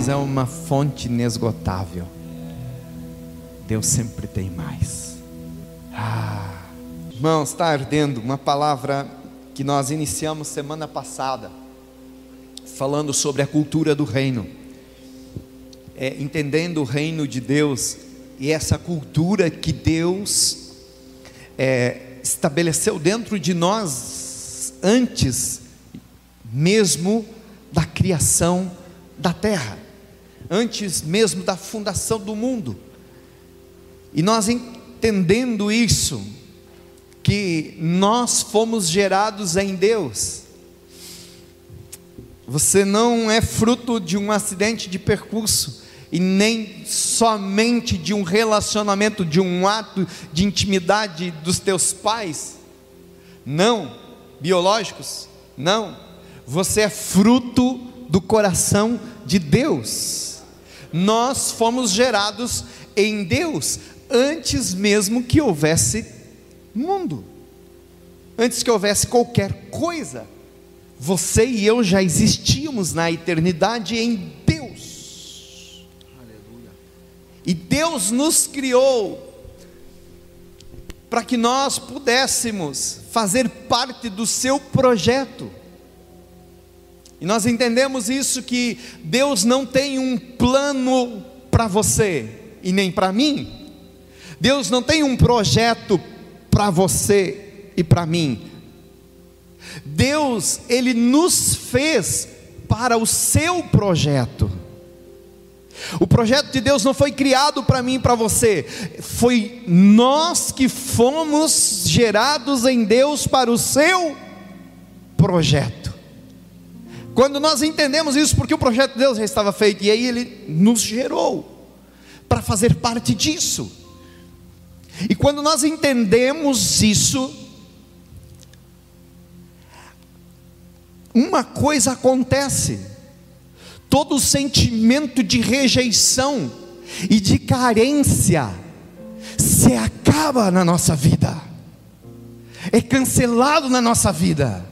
Deus é uma fonte inesgotável. Deus sempre tem mais. Ah, irmãos, está ardendo uma palavra que nós iniciamos semana passada, falando sobre a cultura do reino, é, entendendo o reino de Deus e essa cultura que Deus é, estabeleceu dentro de nós antes mesmo da criação da terra, antes mesmo da fundação do mundo. E nós entendendo isso, que nós fomos gerados em Deus. Você não é fruto de um acidente de percurso e nem somente de um relacionamento, de um ato de intimidade dos teus pais. Não, biológicos, não. Você é fruto do coração de Deus. Nós fomos gerados em Deus antes mesmo que houvesse mundo, antes que houvesse qualquer coisa. Você e eu já existíamos na eternidade em Deus. Aleluia. E Deus nos criou para que nós pudéssemos fazer parte do seu projeto. E nós entendemos isso que Deus não tem um plano para você e nem para mim. Deus não tem um projeto para você e para mim. Deus, Ele nos fez para o seu projeto. O projeto de Deus não foi criado para mim e para você, foi nós que fomos gerados em Deus para o seu projeto. Quando nós entendemos isso, porque o projeto de Deus já estava feito, e aí Ele nos gerou para fazer parte disso. E quando nós entendemos isso, uma coisa acontece: todo sentimento de rejeição e de carência se acaba na nossa vida, é cancelado na nossa vida.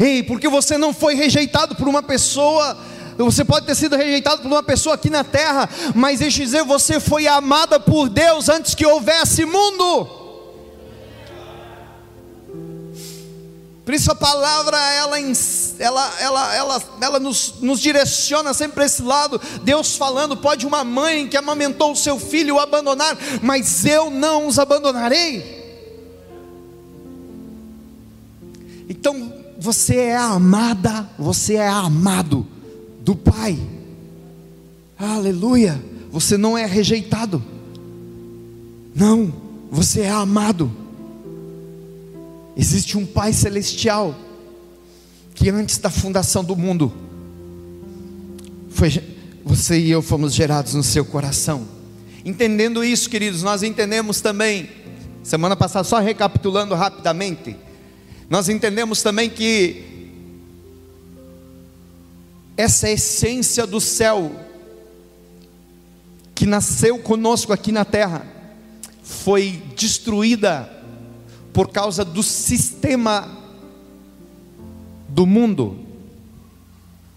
Ei, porque você não foi rejeitado por uma pessoa você pode ter sido rejeitado por uma pessoa aqui na terra, mas deixa eu dizer, você foi amada por Deus antes que houvesse mundo. Por isso a palavra ela, ela, ela, ela, ela nos, nos direciona sempre para esse lado. Deus falando: pode uma mãe que amamentou o seu filho o abandonar, mas eu não os abandonarei. Então você é amada, você é amado do Pai. Aleluia! Você não é rejeitado. Não, você é amado. Existe um Pai celestial que antes da fundação do mundo foi você e eu fomos gerados no seu coração. Entendendo isso, queridos, nós entendemos também, semana passada, só recapitulando rapidamente, nós entendemos também que essa essência do céu que nasceu conosco aqui na terra foi destruída por causa do sistema do mundo,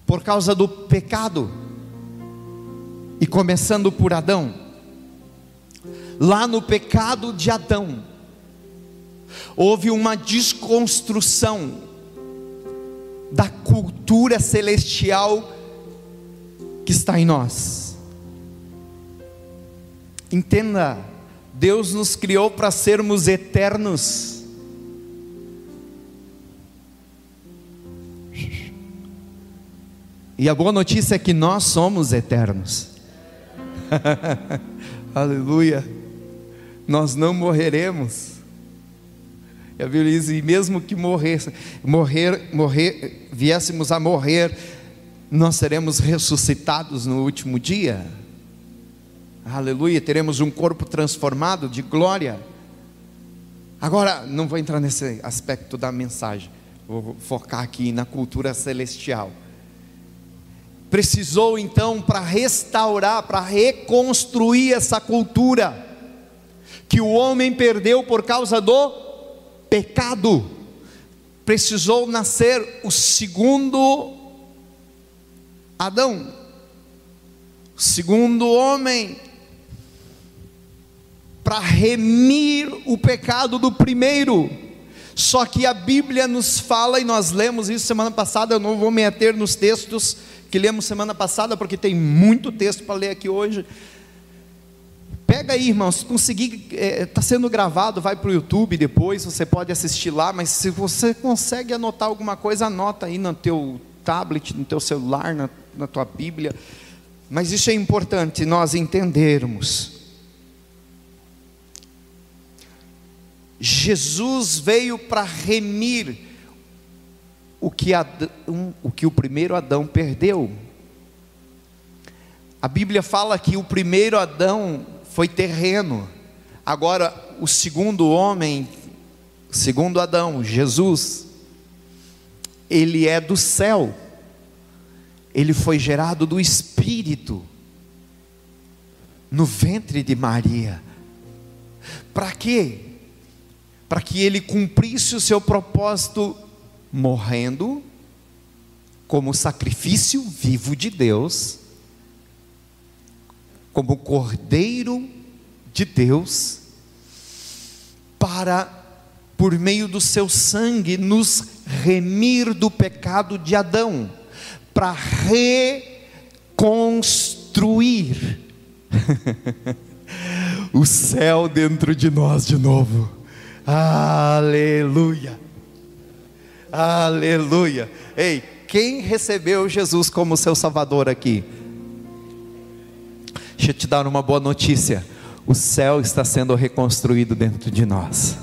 por causa do pecado, e começando por Adão. Lá no pecado de Adão, houve uma desconstrução da cultura celestial que está em nós. Entenda, Deus nos criou para sermos eternos. E a boa notícia é que nós somos eternos. Aleluia. Nós não morreremos. E a Bíblia diz: e mesmo que morrer, morrer, morrer, viéssemos a morrer, nós seremos ressuscitados no último dia. Aleluia, teremos um corpo transformado de glória. Agora, não vou entrar nesse aspecto da mensagem, vou focar aqui na cultura celestial. Precisou então para restaurar, para reconstruir essa cultura que o homem perdeu por causa do pecado, precisou nascer o segundo Adão. segundo homem, para remir o pecado do primeiro. Só que a Bíblia nos fala, e nós lemos isso semana passada, eu não vou me ater nos textos que lemos semana passada, porque tem muito texto para ler aqui hoje. Pega aí, irmão, se conseguir, está é, tá sendo gravado, vai para o YouTube depois, você pode assistir lá, mas se você consegue anotar alguma coisa, anota aí no teu tablet, no teu celular, na, na tua Bíblia. Mas isso é importante nós entendermos. Jesus veio para remir o que, Adão, o que o primeiro Adão perdeu. A Bíblia fala que o primeiro Adão foi terreno, agora o segundo homem, segundo Adão, Jesus, ele é do céu, ele foi gerado do Espírito, no ventre de Maria. Para quê? para que ele cumprisse o seu propósito morrendo como sacrifício vivo de Deus, como cordeiro de Deus, para, por meio do seu sangue, nos remir do pecado de Adão, para reconstruir o céu dentro de nós de novo. Aleluia. Aleluia. Ei, quem recebeu Jesus como seu Salvador aqui? Deixa eu te dar uma boa notícia. O céu está sendo reconstruído dentro de nós.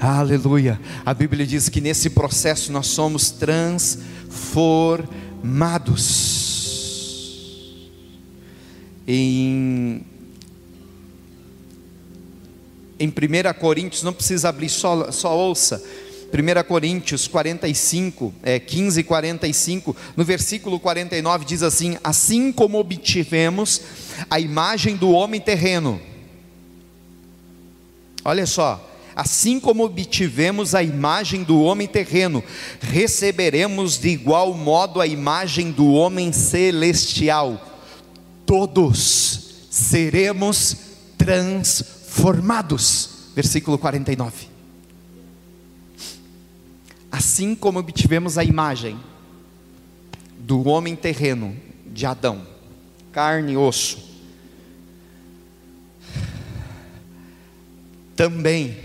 Aleluia. A Bíblia diz que nesse processo nós somos transformados. Em em 1 Coríntios, não precisa abrir, só, só ouça. 1 Coríntios 45, é, 15 e 45, no versículo 49 diz assim: Assim como obtivemos a imagem do homem terreno, olha só, assim como obtivemos a imagem do homem terreno, receberemos de igual modo a imagem do homem celestial, todos seremos transformados formados. Versículo 49. Assim como obtivemos a imagem do homem terreno de Adão, carne e osso, também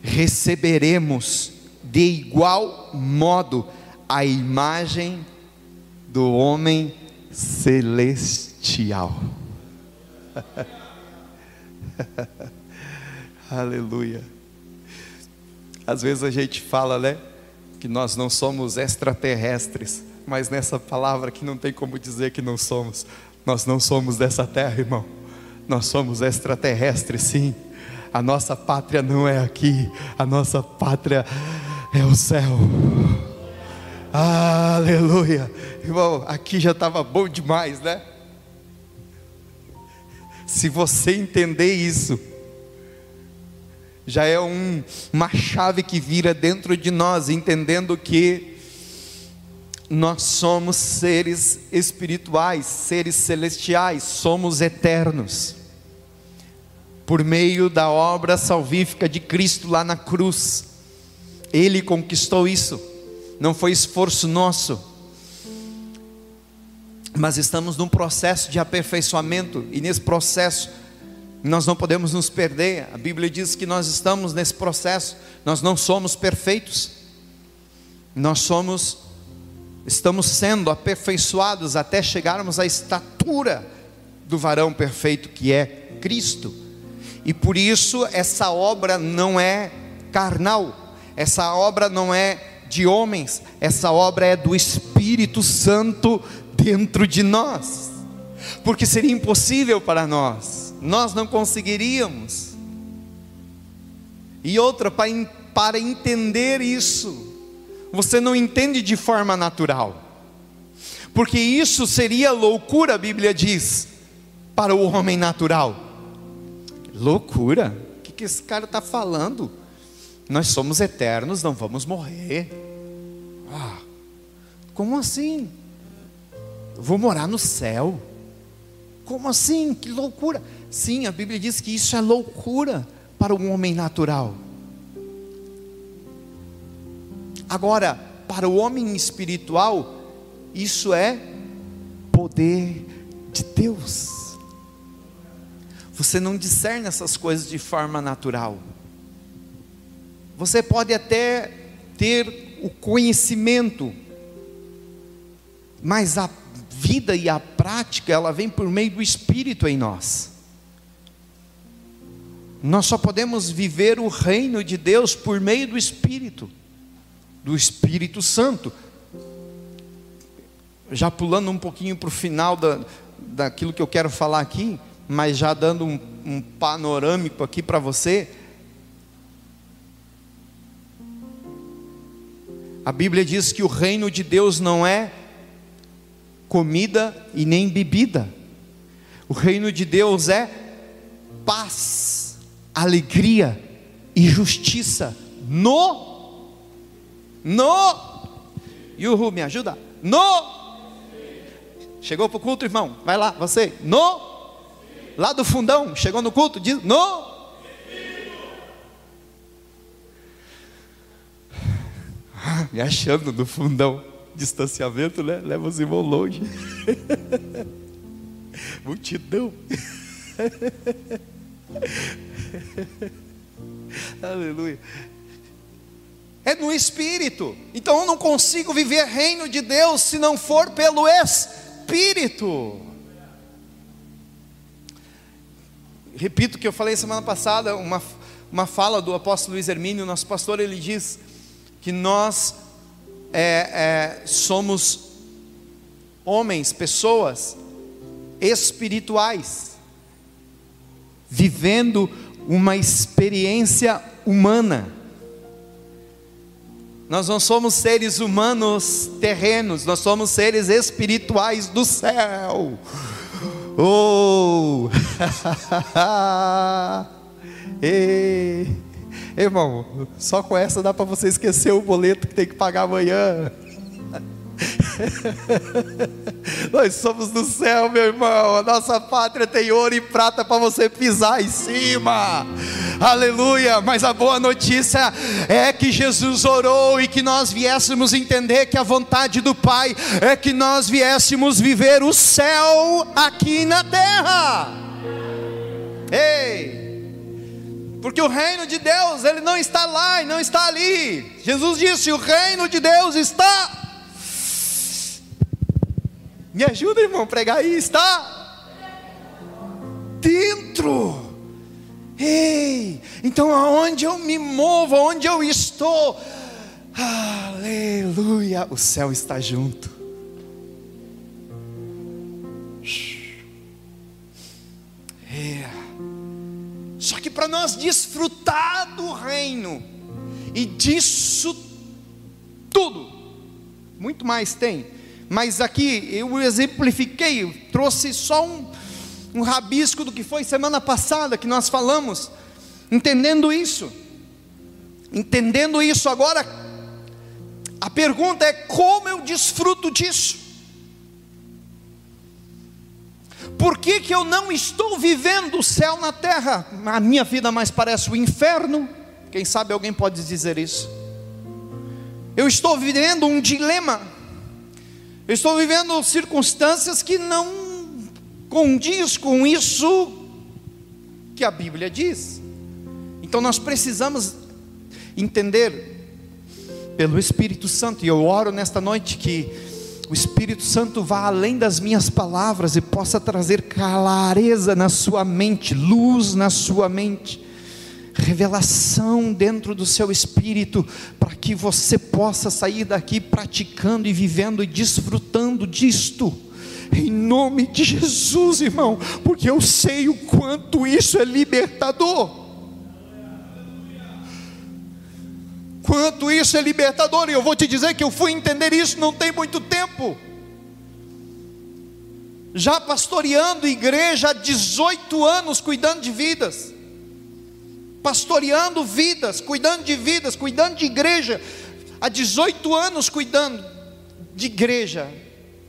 receberemos de igual modo a imagem do homem celestial. Aleluia. Às vezes a gente fala, né, que nós não somos extraterrestres, mas nessa palavra que não tem como dizer que não somos. Nós não somos dessa terra, irmão. Nós somos extraterrestres, sim. A nossa pátria não é aqui, a nossa pátria é o céu. Aleluia. Irmão, aqui já estava bom demais, né? Se você entender isso, já é um, uma chave que vira dentro de nós, entendendo que nós somos seres espirituais, seres celestiais, somos eternos. Por meio da obra salvífica de Cristo lá na cruz, Ele conquistou isso, não foi esforço nosso mas estamos num processo de aperfeiçoamento, e nesse processo nós não podemos nos perder. A Bíblia diz que nós estamos nesse processo, nós não somos perfeitos, nós somos, estamos sendo aperfeiçoados até chegarmos à estatura do varão perfeito que é Cristo, e por isso essa obra não é carnal, essa obra não é de homens, essa obra é do Espírito Santo dentro de nós, porque seria impossível para nós, nós não conseguiríamos. E outra, para entender isso, você não entende de forma natural, porque isso seria loucura, a Bíblia diz, para o homem natural. Loucura? O que, que esse cara está falando? Nós somos eternos, não vamos morrer. Ah, como assim? vou morar no céu. Como assim? Que loucura! Sim, a Bíblia diz que isso é loucura para um homem natural. Agora, para o homem espiritual, isso é poder de Deus. Você não discerne essas coisas de forma natural. Você pode até ter o conhecimento, mas a vida e a prática, ela vem por meio do Espírito em nós. Nós só podemos viver o reino de Deus por meio do Espírito, do Espírito Santo. Já pulando um pouquinho para o final da, daquilo que eu quero falar aqui, mas já dando um, um panorâmico aqui para você. A Bíblia diz que o reino de Deus não é comida e nem bebida. O reino de Deus é paz, alegria e justiça no no Yuhu, me ajuda. No Chegou para o culto, irmão? Vai lá, você. No lá do fundão, chegou no culto, diz no me achando no fundão distanciamento, né? Leva os irmãos longe. Multidão. Aleluia. É no espírito. Então eu não consigo viver reino de Deus se não for pelo espírito. Repito o que eu falei semana passada, uma, uma fala do apóstolo Luiz Hermínio, nosso pastor, ele diz que nós é, é, somos homens, pessoas espirituais, vivendo uma experiência humana. Nós não somos seres humanos terrenos, nós somos seres espirituais do céu. Oh! Ei! Irmão, só com essa dá para você esquecer o boleto que tem que pagar amanhã. Nós somos do céu, meu irmão. A nossa pátria tem ouro e prata para você pisar em cima. Aleluia. Mas a boa notícia é que Jesus orou e que nós viéssemos entender que a vontade do Pai é que nós viéssemos viver o céu aqui na terra. Ei! Porque o reino de Deus, ele não está lá e não está ali. Jesus disse: "O reino de Deus está Me ajuda, irmão, a pregar aí, está dentro. Ei, então aonde eu me movo, aonde eu estou, aleluia, o céu está junto. É. Só que para nós desfrutar do reino e disso tudo, muito mais tem. Mas aqui eu exemplifiquei, trouxe só um, um rabisco do que foi semana passada que nós falamos, entendendo isso. Entendendo isso agora, a pergunta é como eu desfruto disso? Por que, que eu não estou vivendo o céu na terra? A minha vida mais parece o inferno. Quem sabe alguém pode dizer isso? Eu estou vivendo um dilema. Eu estou vivendo circunstâncias que não condiz com isso que a Bíblia diz. Então nós precisamos entender pelo Espírito Santo, e eu oro nesta noite que o Espírito Santo vá além das minhas palavras e possa trazer clareza na sua mente, luz na sua mente, revelação dentro do seu espírito, para que você possa sair daqui praticando e vivendo e desfrutando disto. Em nome de Jesus, irmão, porque eu sei o quanto isso é libertador. Quanto isso é libertador, e eu vou te dizer que eu fui entender isso não tem muito tempo. Já pastoreando igreja há 18 anos, cuidando de vidas, pastoreando vidas, cuidando de vidas, cuidando de igreja, há 18 anos cuidando de igreja,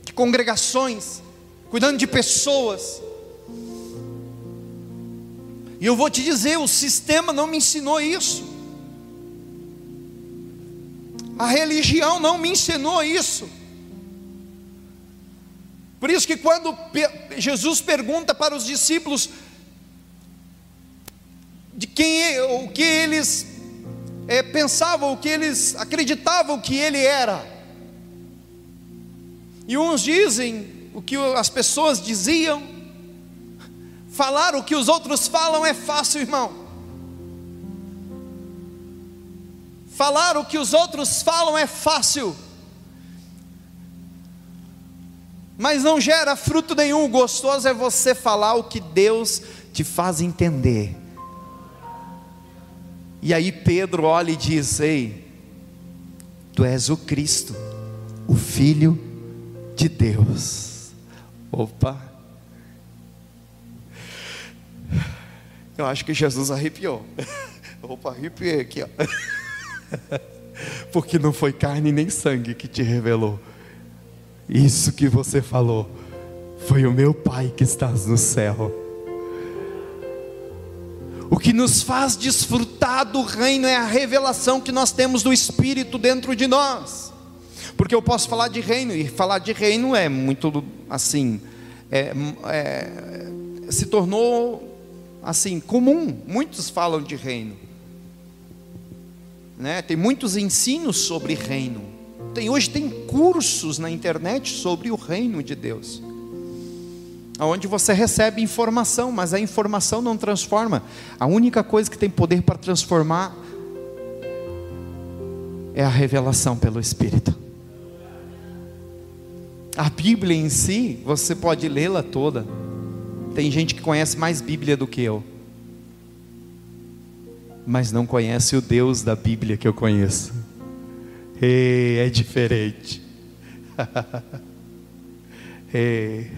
de congregações, cuidando de pessoas. E eu vou te dizer, o sistema não me ensinou isso. A religião não me ensinou isso. Por isso que quando Jesus pergunta para os discípulos de quem é, o que eles é, pensavam, o que eles acreditavam que ele era. E uns dizem o que as pessoas diziam, falar o que os outros falam é fácil, irmão. Falar o que os outros falam é fácil, mas não gera fruto nenhum. Gostoso é você falar o que Deus te faz entender. E aí Pedro olha e diz: Ei, tu és o Cristo, o Filho de Deus. Opa! Eu acho que Jesus arrepiou. Opa, arrepiei aqui, ó. Porque não foi carne nem sangue que te revelou. Isso que você falou foi o meu Pai que estás no céu. O que nos faz desfrutar do reino é a revelação que nós temos do Espírito dentro de nós. Porque eu posso falar de reino, e falar de reino é muito assim, é, é, se tornou assim comum. Muitos falam de reino. Né? Tem muitos ensinos sobre reino. Tem, hoje tem cursos na internet sobre o reino de Deus. Onde você recebe informação, mas a informação não transforma. A única coisa que tem poder para transformar é a revelação pelo Espírito. A Bíblia em si, você pode lê-la toda. Tem gente que conhece mais Bíblia do que eu mas não conhece o Deus da Bíblia que eu conheço. Ei, é diferente. Ei,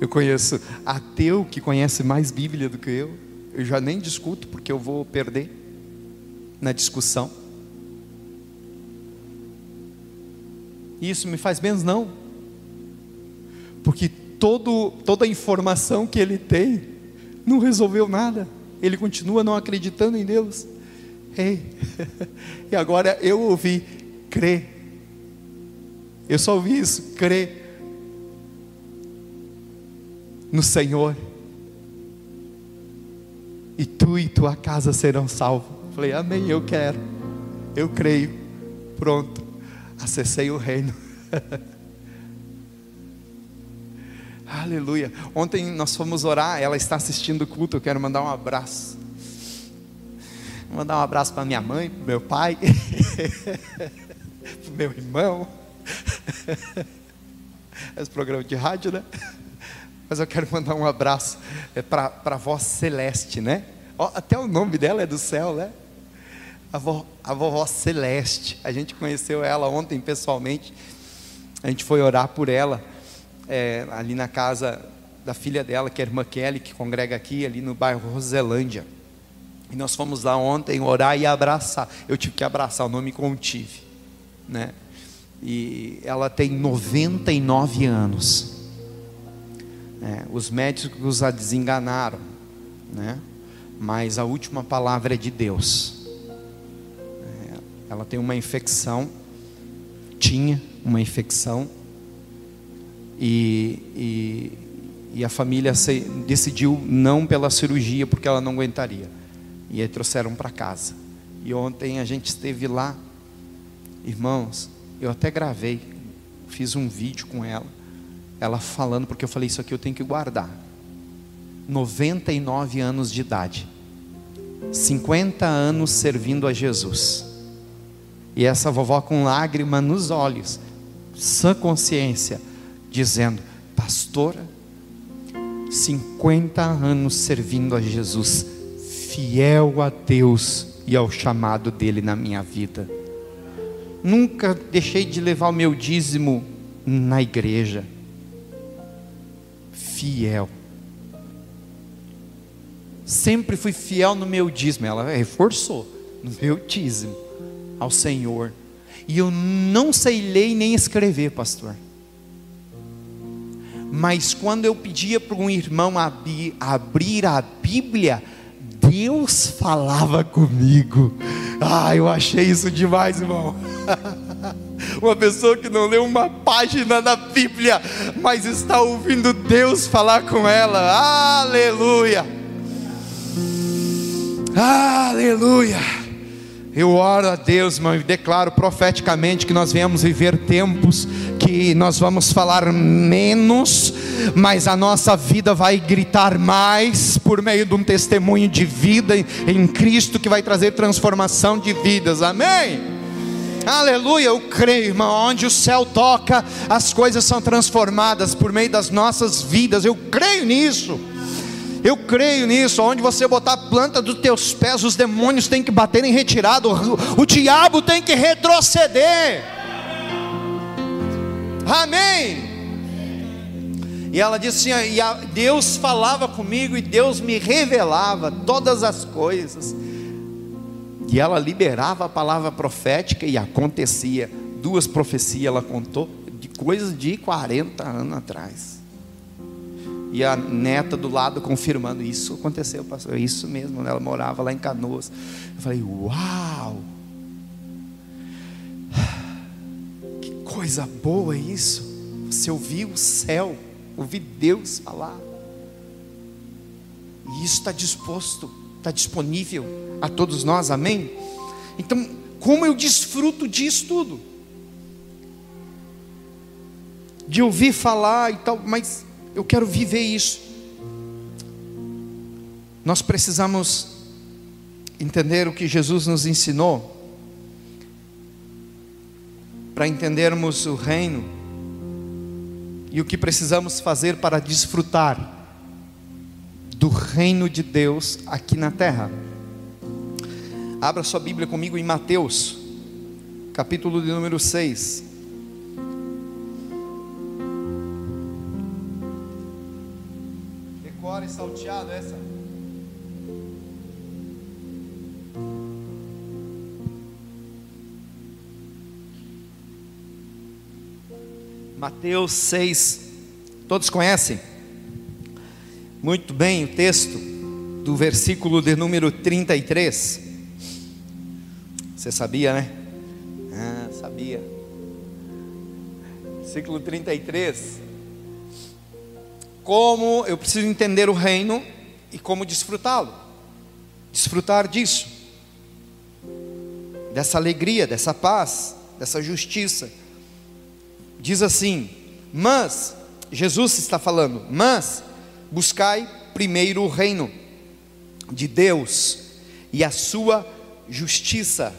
eu conheço ateu que conhece mais Bíblia do que eu. Eu já nem discuto porque eu vou perder na discussão. Isso me faz menos não. Porque todo, toda a informação que ele tem não resolveu nada ele continua não acreditando em Deus. Ei, e agora eu ouvi crer. Eu só ouvi isso, crer no Senhor. E tu e tua casa serão salvos. Falei, amém, eu quero. Eu creio. Pronto. Acessei o reino. Aleluia. Ontem nós fomos orar, ela está assistindo o culto, eu quero mandar um abraço. Vou mandar um abraço para minha mãe, para meu pai, para meu irmão. Esse programa de rádio, né? Mas eu quero mandar um abraço é, para a voz celeste, né? até o nome dela é do céu, né? A, vo, a vovó Celeste. A gente conheceu ela ontem pessoalmente. A gente foi orar por ela é, ali na casa da filha dela, que é a irmã Kelly, que congrega aqui, ali no bairro Roselândia. E nós fomos lá ontem orar e abraçar. Eu tive que abraçar, eu não me contive. Né? E ela tem 99 anos. É, os médicos a desenganaram. Né? Mas a última palavra é de Deus. É, ela tem uma infecção, tinha uma infecção e, e, e a família se, decidiu não pela cirurgia porque ela não aguentaria. E aí trouxeram para casa. E ontem a gente esteve lá, irmãos, eu até gravei, fiz um vídeo com ela, ela falando, porque eu falei, isso aqui eu tenho que guardar. 99 anos de idade, 50 anos servindo a Jesus. E essa vovó com lágrima nos olhos, sã consciência, dizendo: Pastora, 50 anos servindo a Jesus, fiel a Deus e ao chamado dele na minha vida. Nunca deixei de levar o meu dízimo na igreja. Fiel. Sempre fui fiel no meu dízimo. Ela reforçou no meu dízimo ao Senhor. E eu não sei ler nem escrever, pastor. Mas quando eu pedia para um irmão abrir, abrir a Bíblia, Deus falava comigo. Ah, eu achei isso demais, irmão. Uma pessoa que não leu uma página da Bíblia, mas está ouvindo Deus falar com ela. Aleluia. Aleluia. Eu oro a Deus, irmão, e declaro profeticamente que nós venhamos viver tempos que nós vamos falar menos, mas a nossa vida vai gritar mais por meio de um testemunho de vida em Cristo que vai trazer transformação de vidas. Amém. Aleluia, eu creio, irmão, onde o céu toca, as coisas são transformadas por meio das nossas vidas. Eu creio nisso. Eu creio nisso. Onde você botar a planta dos teus pés, os demônios têm que bater em retirada, o, o diabo tem que retroceder. Amém. E ela disse assim: e Deus falava comigo e Deus me revelava todas as coisas. E ela liberava a palavra profética e acontecia. Duas profecias ela contou de coisas de 40 anos atrás. E a neta do lado confirmando: Isso aconteceu, pastor. Isso mesmo. Ela morava lá em Canoas. Eu falei: Uau! Coisa boa isso. Você ouviu o céu, ouvir Deus falar. E isso está disposto, está disponível a todos nós, amém? Então, como eu desfruto disso tudo? De ouvir falar e tal, mas eu quero viver isso. Nós precisamos entender o que Jesus nos ensinou para entendermos o reino e o que precisamos fazer para desfrutar do reino de Deus aqui na terra. Abra sua Bíblia comigo em Mateus, capítulo de número 6. Decore salteado essa. Mateus 6. Todos conhecem? Muito bem o texto do versículo de número 33. Você sabia, né? Ah, sabia. Versículo 33. Como eu preciso entender o reino e como desfrutá-lo. Desfrutar disso. Dessa alegria, dessa paz, dessa justiça diz assim: Mas, Jesus está falando, mas buscai primeiro o reino de Deus e a sua justiça,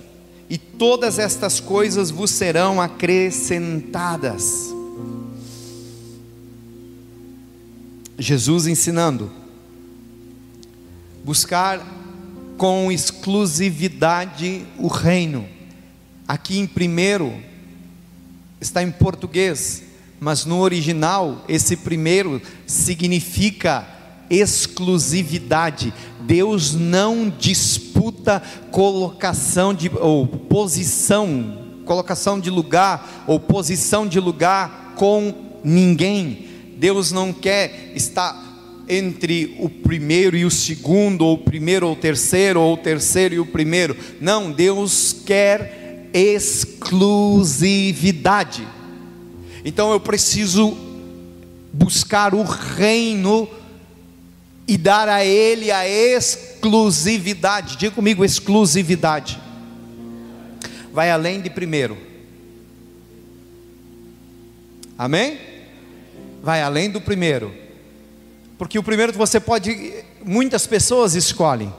e todas estas coisas vos serão acrescentadas. Jesus ensinando, buscar com exclusividade o reino. Aqui em primeiro está em português, mas no original, esse primeiro significa exclusividade. Deus não disputa colocação de ou posição, colocação de lugar ou posição de lugar com ninguém. Deus não quer estar entre o primeiro e o segundo, ou o primeiro ou o terceiro, ou o terceiro e o primeiro. Não, Deus quer exclusividade. Então eu preciso buscar o reino e dar a ele a exclusividade. Diga comigo, exclusividade. Vai além de primeiro. Amém? Vai além do primeiro. Porque o primeiro você pode, muitas pessoas escolhem.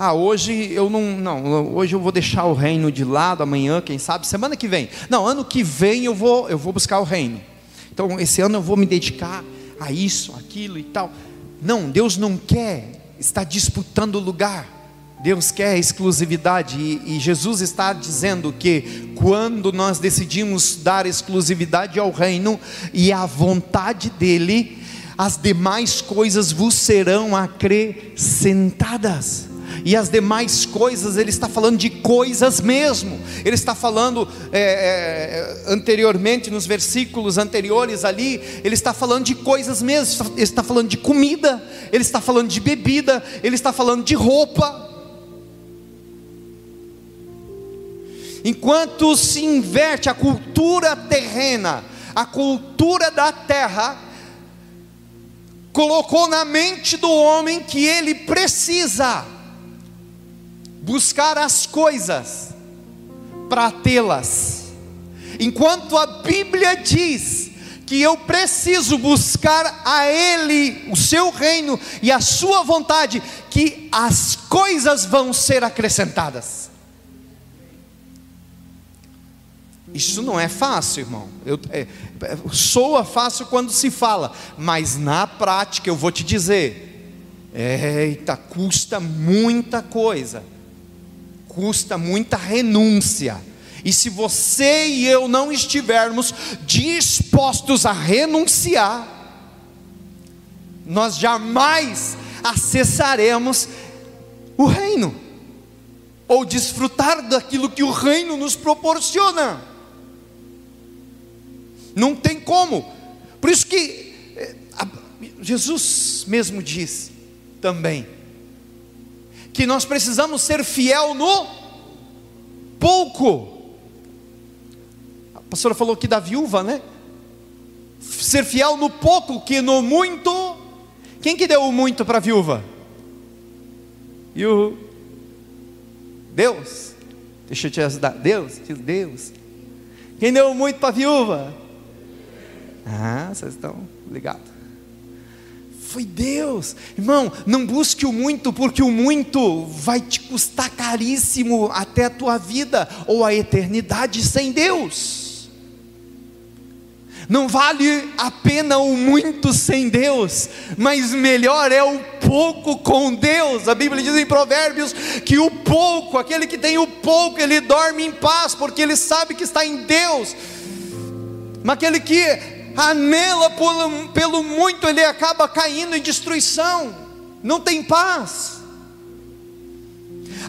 Ah, hoje eu não, não, hoje eu vou deixar o reino de lado, amanhã, quem sabe, semana que vem. Não, ano que vem eu vou, eu vou buscar o reino. Então, esse ano eu vou me dedicar a isso, aquilo e tal. Não, Deus não quer estar disputando lugar. Deus quer exclusividade e, e Jesus está dizendo que quando nós decidimos dar exclusividade ao reino e à vontade dele, as demais coisas vos serão acrescentadas. E as demais coisas, ele está falando de coisas mesmo. Ele está falando é, é, anteriormente, nos versículos anteriores ali, ele está falando de coisas mesmo. Ele está falando de comida, ele está falando de bebida, ele está falando de roupa. Enquanto se inverte a cultura terrena, a cultura da terra, colocou na mente do homem que ele precisa buscar as coisas para tê-las. Enquanto a Bíblia diz que eu preciso buscar a Ele, o seu reino e a sua vontade, que as coisas vão ser acrescentadas. Isso não é fácil, irmão. Eu, é, soa fácil quando se fala, mas na prática eu vou te dizer: eita, custa muita coisa, custa muita renúncia. E se você e eu não estivermos dispostos a renunciar, nós jamais acessaremos o reino, ou desfrutar daquilo que o reino nos proporciona. Não tem como. Por isso que eh, Jesus mesmo diz também que nós precisamos ser fiel no pouco. A pastora falou aqui da viúva, né? Ser fiel no pouco, que no muito. Quem que deu o muito para a viúva? E o Deus. Deixa eu te ajudar. Deus, Deus. Quem deu muito para a viúva? Ah, vocês estão ligados? Foi Deus, irmão. Não busque o muito, porque o muito vai te custar caríssimo até a tua vida ou a eternidade sem Deus. Não vale a pena o muito sem Deus, mas melhor é o pouco com Deus. A Bíblia diz em Provérbios que o pouco, aquele que tem o pouco, ele dorme em paz, porque ele sabe que está em Deus. Mas aquele que anela pelo, pelo muito, ele acaba caindo em destruição, não tem paz.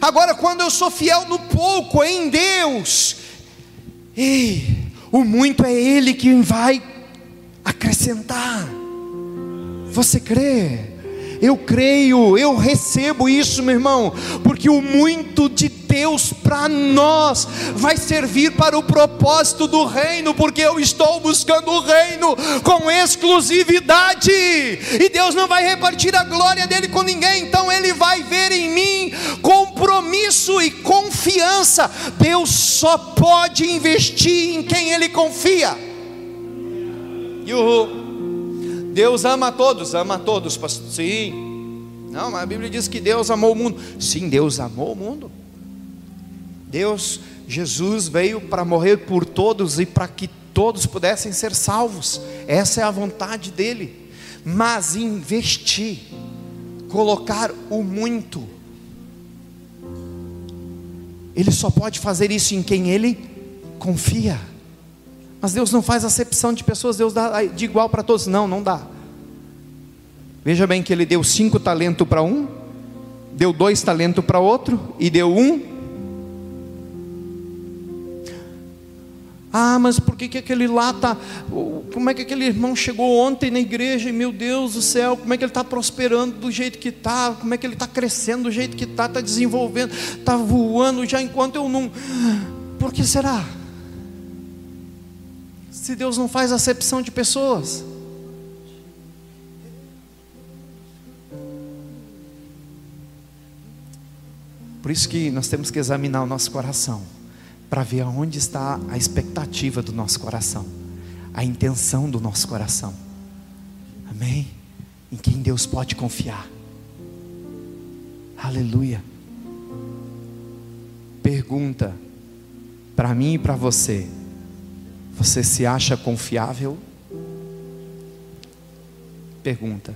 Agora, quando eu sou fiel no pouco, em Deus, ei, o muito é Ele que vai acrescentar. Você crê? Eu creio, eu recebo isso, meu irmão, porque o muito de Deus para nós vai servir para o propósito do reino, porque eu estou buscando o reino com exclusividade, e Deus não vai repartir a glória dele com ninguém, então ele vai ver em mim compromisso e confiança. Deus só pode investir em quem ele confia. Uhul. Deus ama a todos, ama a todos, pastor. Sim. Não, a Bíblia diz que Deus amou o mundo. Sim, Deus amou o mundo. Deus, Jesus veio para morrer por todos e para que todos pudessem ser salvos. Essa é a vontade dele. Mas investir, colocar o muito, ele só pode fazer isso em quem ele confia. Mas Deus não faz acepção de pessoas, Deus dá de igual para todos. Não, não dá. Veja bem que ele deu cinco talentos para um, deu dois talentos para outro e deu um. Ah, mas por que, que aquele lá está. Como é que aquele irmão chegou ontem na igreja e, meu Deus do céu, como é que ele está prosperando do jeito que está? Como é que ele está crescendo do jeito que está? Está desenvolvendo, está voando já enquanto eu não. Por que será? Se Deus não faz acepção de pessoas? Por isso que nós temos que examinar o nosso coração, para ver aonde está a expectativa do nosso coração, a intenção do nosso coração. Amém? Em quem Deus pode confiar. Aleluia. Pergunta para mim e para você: você se acha confiável? Pergunta.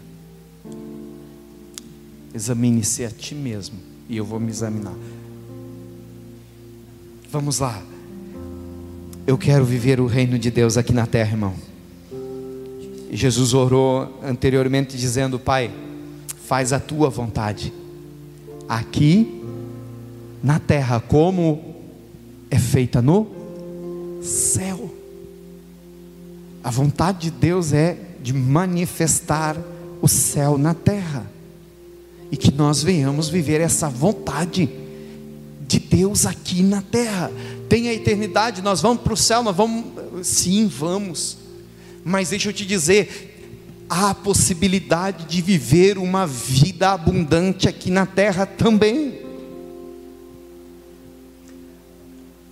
Examine-se a ti mesmo e eu vou me examinar. Vamos lá. Eu quero viver o reino de Deus aqui na terra, irmão. Jesus orou anteriormente dizendo: Pai, faz a tua vontade, aqui na terra, como é feita no céu. A vontade de Deus é de manifestar o céu na terra. E que nós venhamos viver essa vontade de Deus aqui na terra. Tem a eternidade, nós vamos para o céu, nós vamos. Sim, vamos. Mas deixa eu te dizer, há a possibilidade de viver uma vida abundante aqui na terra também.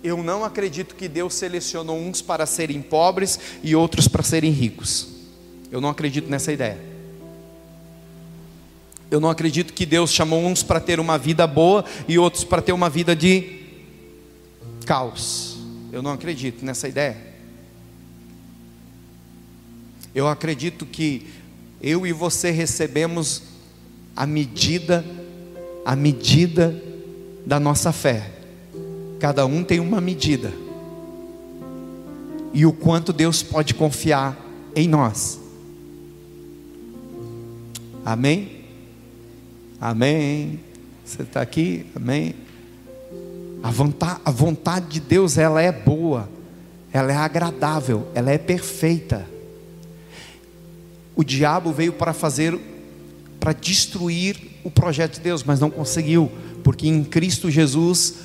Eu não acredito que Deus selecionou uns para serem pobres e outros para serem ricos. Eu não acredito nessa ideia. Eu não acredito que Deus chamou uns para ter uma vida boa e outros para ter uma vida de caos. Eu não acredito nessa ideia. Eu acredito que eu e você recebemos a medida, a medida da nossa fé. Cada um tem uma medida. E o quanto Deus pode confiar em nós. Amém? Amém. Você está aqui? Amém. A vontade, a vontade de Deus, ela é boa, ela é agradável, ela é perfeita. O diabo veio para fazer, para destruir o projeto de Deus, mas não conseguiu, porque em Cristo Jesus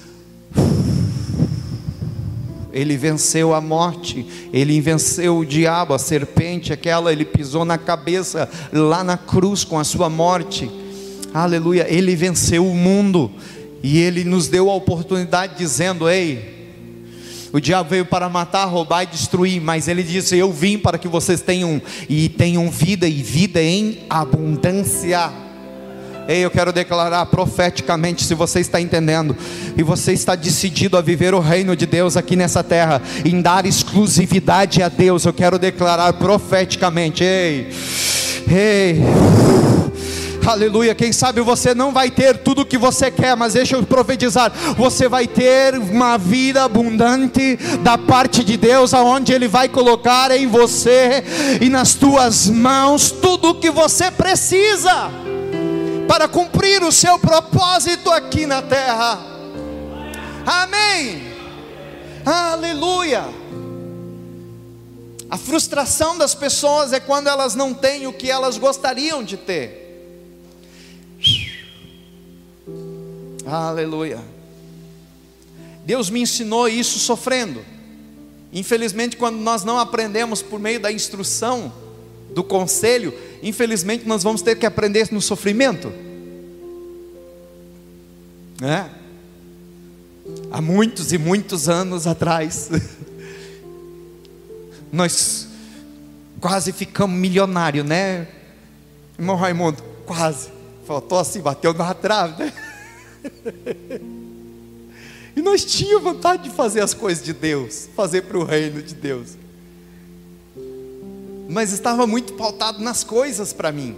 ele venceu a morte, ele venceu o diabo, a serpente, aquela, ele pisou na cabeça lá na cruz com a sua morte. Aleluia, ele venceu o mundo e ele nos deu a oportunidade dizendo: "Ei, o diabo veio para matar, roubar e destruir, mas ele disse: Eu vim para que vocês tenham e tenham vida e vida em abundância. Ei, eu quero declarar profeticamente, se você está entendendo, e você está decidido a viver o reino de Deus aqui nessa terra, em dar exclusividade a Deus, eu quero declarar profeticamente, ei, ei, aleluia. Quem sabe você não vai ter tudo o que você quer, mas deixa eu profetizar: você vai ter uma vida abundante da parte de Deus, aonde Ele vai colocar em você e nas tuas mãos tudo o que você precisa para cumprir o seu propósito aqui na terra. Amém. Aleluia. A frustração das pessoas é quando elas não têm o que elas gostariam de ter. Aleluia. Deus me ensinou isso sofrendo. Infelizmente, quando nós não aprendemos por meio da instrução, do conselho, infelizmente nós vamos ter que aprender no sofrimento. É? Há muitos e muitos anos atrás, nós quase ficamos milionários, né? Irmão Raimundo, quase. Faltou assim, bateu na trave, né? E nós tínhamos vontade de fazer as coisas de Deus, fazer para o reino de Deus mas estava muito pautado nas coisas para mim,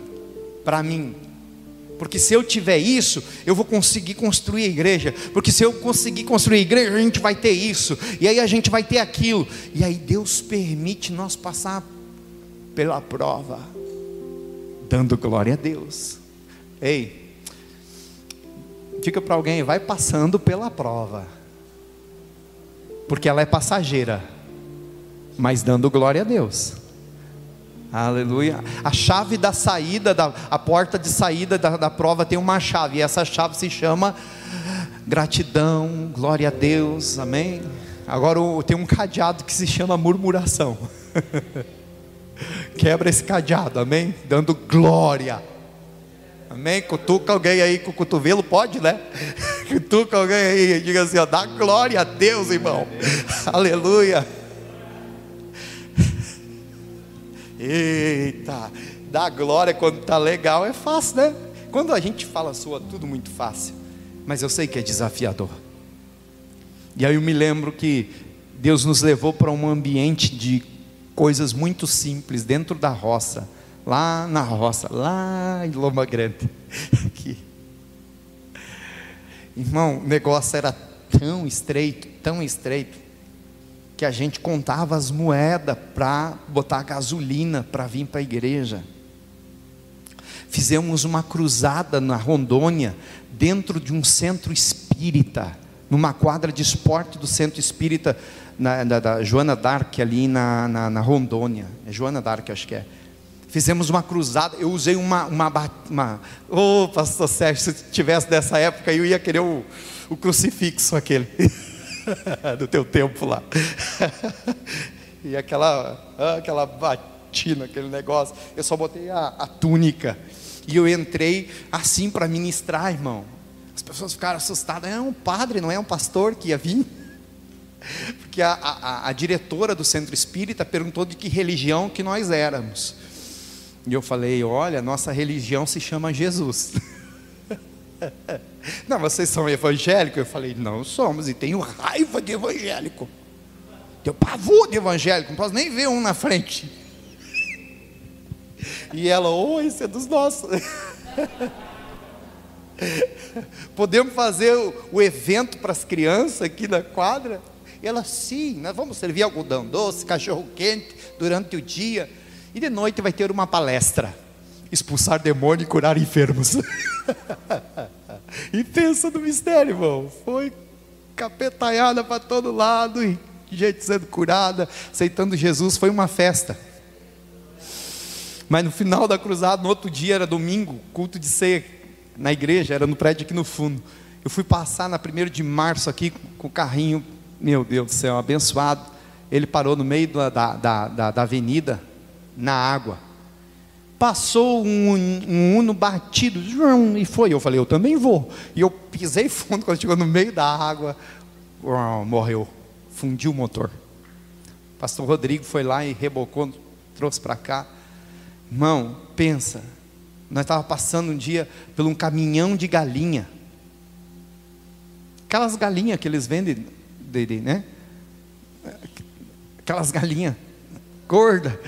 para mim. Porque se eu tiver isso, eu vou conseguir construir a igreja. Porque se eu conseguir construir a igreja, a gente vai ter isso. E aí a gente vai ter aquilo. E aí Deus permite nós passar pela prova, dando glória a Deus. Ei, fica para alguém, vai passando pela prova. Porque ela é passageira, mas dando glória a Deus. Aleluia. A chave da saída, da, a porta de saída da, da prova tem uma chave, e essa chave se chama gratidão, glória a Deus, amém. Agora tem um cadeado que se chama murmuração. Quebra esse cadeado, amém? Dando glória. Amém? Cutuca alguém aí com o cotovelo, pode, né? Cutuca alguém aí e diga assim: ó, dá glória a Deus, irmão. Aleluia. Eita, dar glória quando está legal é fácil, né? Quando a gente fala soa tudo muito fácil, mas eu sei que é desafiador. E aí eu me lembro que Deus nos levou para um ambiente de coisas muito simples dentro da roça, lá na roça, lá em Loma Grande. Aqui. Irmão, o negócio era tão estreito, tão estreito que a gente contava as moedas para botar gasolina para vir para a igreja. Fizemos uma cruzada na Rondônia dentro de um centro espírita, numa quadra de esporte do centro espírita na, da, da Joana Dark, ali na, na, na Rondônia. É Joana Dark, acho que é. Fizemos uma cruzada, eu usei uma. uma, uma Ô, oh, pastor Sérgio, se tivesse dessa época, eu ia querer o, o crucifixo aquele, do teu tempo lá. e aquela, aquela batina, aquele negócio. Eu só botei a, a túnica. E eu entrei assim para ministrar, irmão. As pessoas ficaram assustadas. É um padre, não é um pastor que ia vir? Porque a, a, a diretora do centro espírita perguntou de que religião que nós éramos. E eu falei: olha, nossa religião se chama Jesus. não, vocês são evangélicos? Eu falei: não somos, e tenho raiva de evangélico. Tenho pavor de evangélico, não posso nem ver um na frente. E ela, oi, oh, é dos nossos. Podemos fazer o, o evento para as crianças aqui na quadra? E ela, sim, nós vamos servir algodão doce, cachorro quente durante o dia. E de noite vai ter uma palestra: expulsar demônio e curar enfermos. e pensa no mistério, irmão. Foi capetanhada para todo lado, e gente sendo curada, aceitando Jesus. Foi uma festa. Mas no final da cruzada, no outro dia, era domingo, culto de ceia na igreja, era no prédio aqui no fundo. Eu fui passar na 1 de março aqui com o carrinho, meu Deus do céu, abençoado. Ele parou no meio da, da, da, da avenida, na água. Passou um, um uno batido, e foi. Eu falei, eu também vou. E eu pisei fundo quando chegou no meio da água, morreu, fundiu o motor. Pastor Rodrigo foi lá e rebocou, trouxe para cá. Irmão, pensa, nós estávamos passando um dia por um caminhão de galinha. Aquelas galinhas que eles vendem, né? Aquelas galinhas gorda.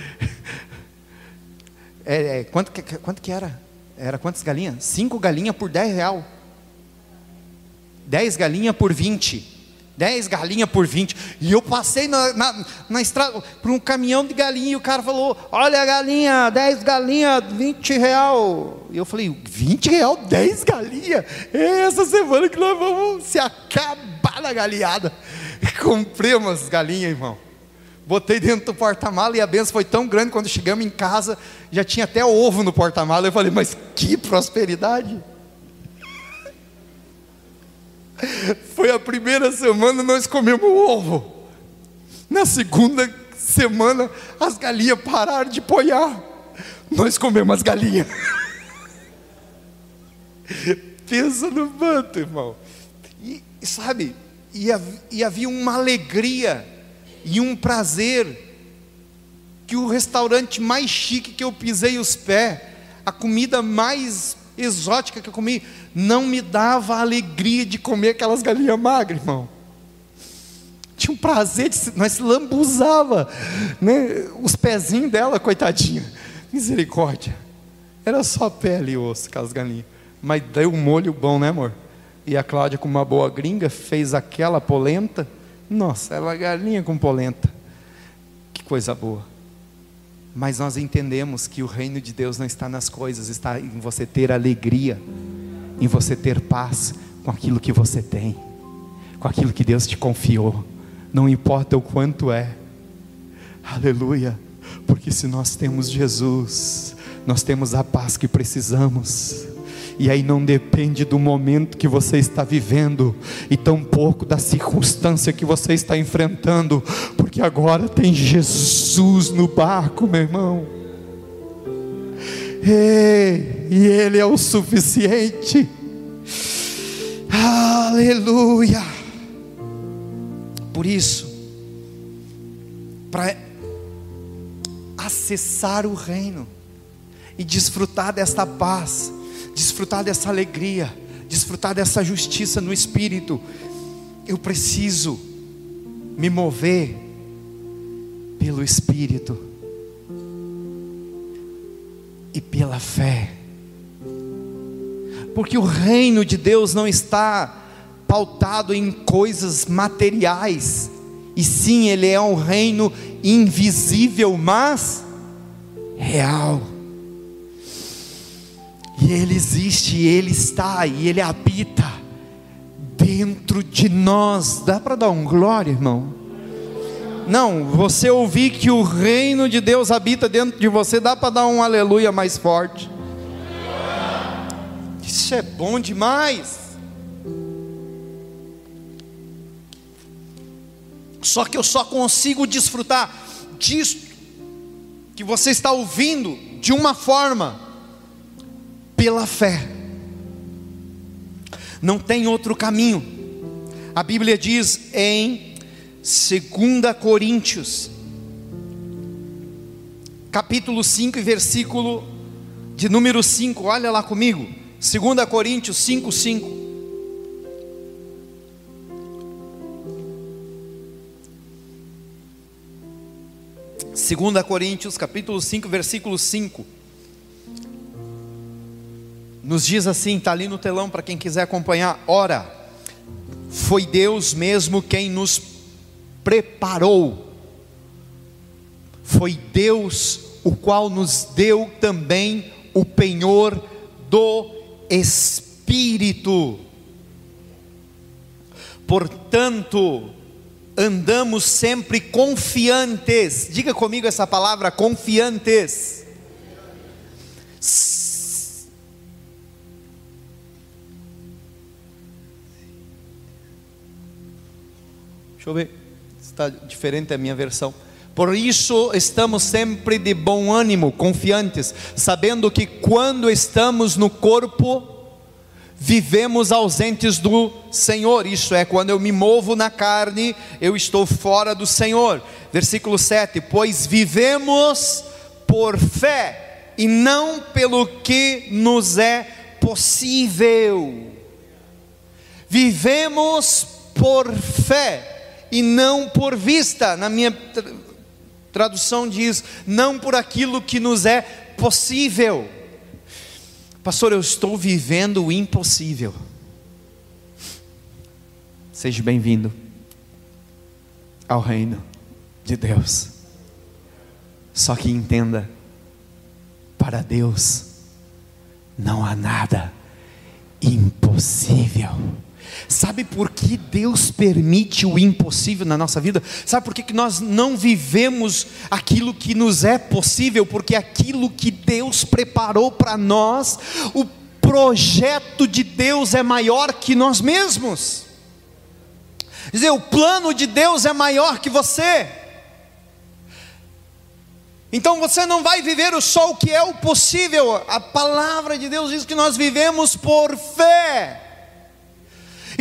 É, é, quanto, que, quanto que era? Era quantas galinhas? Cinco galinhas por dez real. Dez galinhas por vinte. Dez galinhas por vinte. E eu passei na, na, na, estrada por um caminhão de galinha e o cara falou: Olha a galinha, dez galinhas, vinte real. E eu falei: Vinte real, dez galinhas? Essa semana que nós vamos se acabar na galinhada. Comprei umas galinhas, irmão. Botei dentro do porta-mala e a benção foi tão grande quando chegamos em casa, já tinha até ovo no porta-mala. Eu falei, mas que prosperidade! Foi a primeira semana nós comemos ovo. Na segunda semana as galinhas pararam de poiar. Nós comemos as galinhas. Pensa no manto, irmão. E sabe, e, e havia uma alegria e um prazer que o restaurante mais chique que eu pisei os pés, a comida mais exótica que eu comi, não me dava a alegria de comer aquelas galinhas magras, irmão. Tinha um prazer de se, nós lambuzava, né? Os pezinhos dela, coitadinha. Misericórdia. Era só pele e osso, aquelas galinhas. Mas deu um molho bom, né, amor? E a Cláudia, com uma boa gringa, fez aquela polenta nossa, ela é galinha com polenta. Que coisa boa. Mas nós entendemos que o reino de Deus não está nas coisas, está em você ter alegria, em você ter paz com aquilo que você tem, com aquilo que Deus te confiou. Não importa o quanto é. Aleluia. Porque se nós temos Jesus, nós temos a paz que precisamos. E aí não depende do momento que você está vivendo, e tampouco da circunstância que você está enfrentando, porque agora tem Jesus no barco, meu irmão. E Ele é o suficiente. Aleluia. Por isso, para acessar o reino e desfrutar desta paz, desfrutar dessa alegria, desfrutar dessa justiça no espírito, eu preciso me mover pelo espírito e pela fé. Porque o reino de Deus não está pautado em coisas materiais, e sim, ele é um reino invisível, mas real. E Ele existe, e Ele está, e Ele habita dentro de nós. Dá para dar um glória, irmão? Não, você ouvir que o reino de Deus habita dentro de você, dá para dar um aleluia mais forte. Isso é bom demais. Só que eu só consigo desfrutar disso que você está ouvindo de uma forma pela fé. Não tem outro caminho. A Bíblia diz em 2 Coríntios, capítulo 5 e versículo de número 5, olha lá comigo. 2 Coríntios 5, 5. Segunda Coríntios, capítulo 5, versículo 5. Nos diz assim, está ali no telão para quem quiser acompanhar. Ora, foi Deus mesmo quem nos preparou. Foi Deus o qual nos deu também o penhor do Espírito. Portanto, andamos sempre confiantes. Diga comigo essa palavra, confiantes. Deixa eu ver, está diferente a minha versão. Por isso estamos sempre de bom ânimo, confiantes, sabendo que quando estamos no corpo, vivemos ausentes do Senhor. Isso é, quando eu me movo na carne, eu estou fora do Senhor. Versículo 7: Pois vivemos por fé e não pelo que nos é possível. Vivemos por fé e não por vista. Na minha tradução diz: não por aquilo que nos é possível. Pastor, eu estou vivendo o impossível. Seja bem-vindo ao reino de Deus. Só que entenda, para Deus não há nada impossível. Sabe por que Deus permite o impossível na nossa vida? Sabe por que, nós não vivemos aquilo que nos é possível? Porque aquilo que Deus preparou para nós, o projeto de Deus é maior que nós mesmos. Quer dizer, o plano de Deus é maior que você. Então você não vai viver só o que é o possível. A palavra de Deus diz que nós vivemos por fé.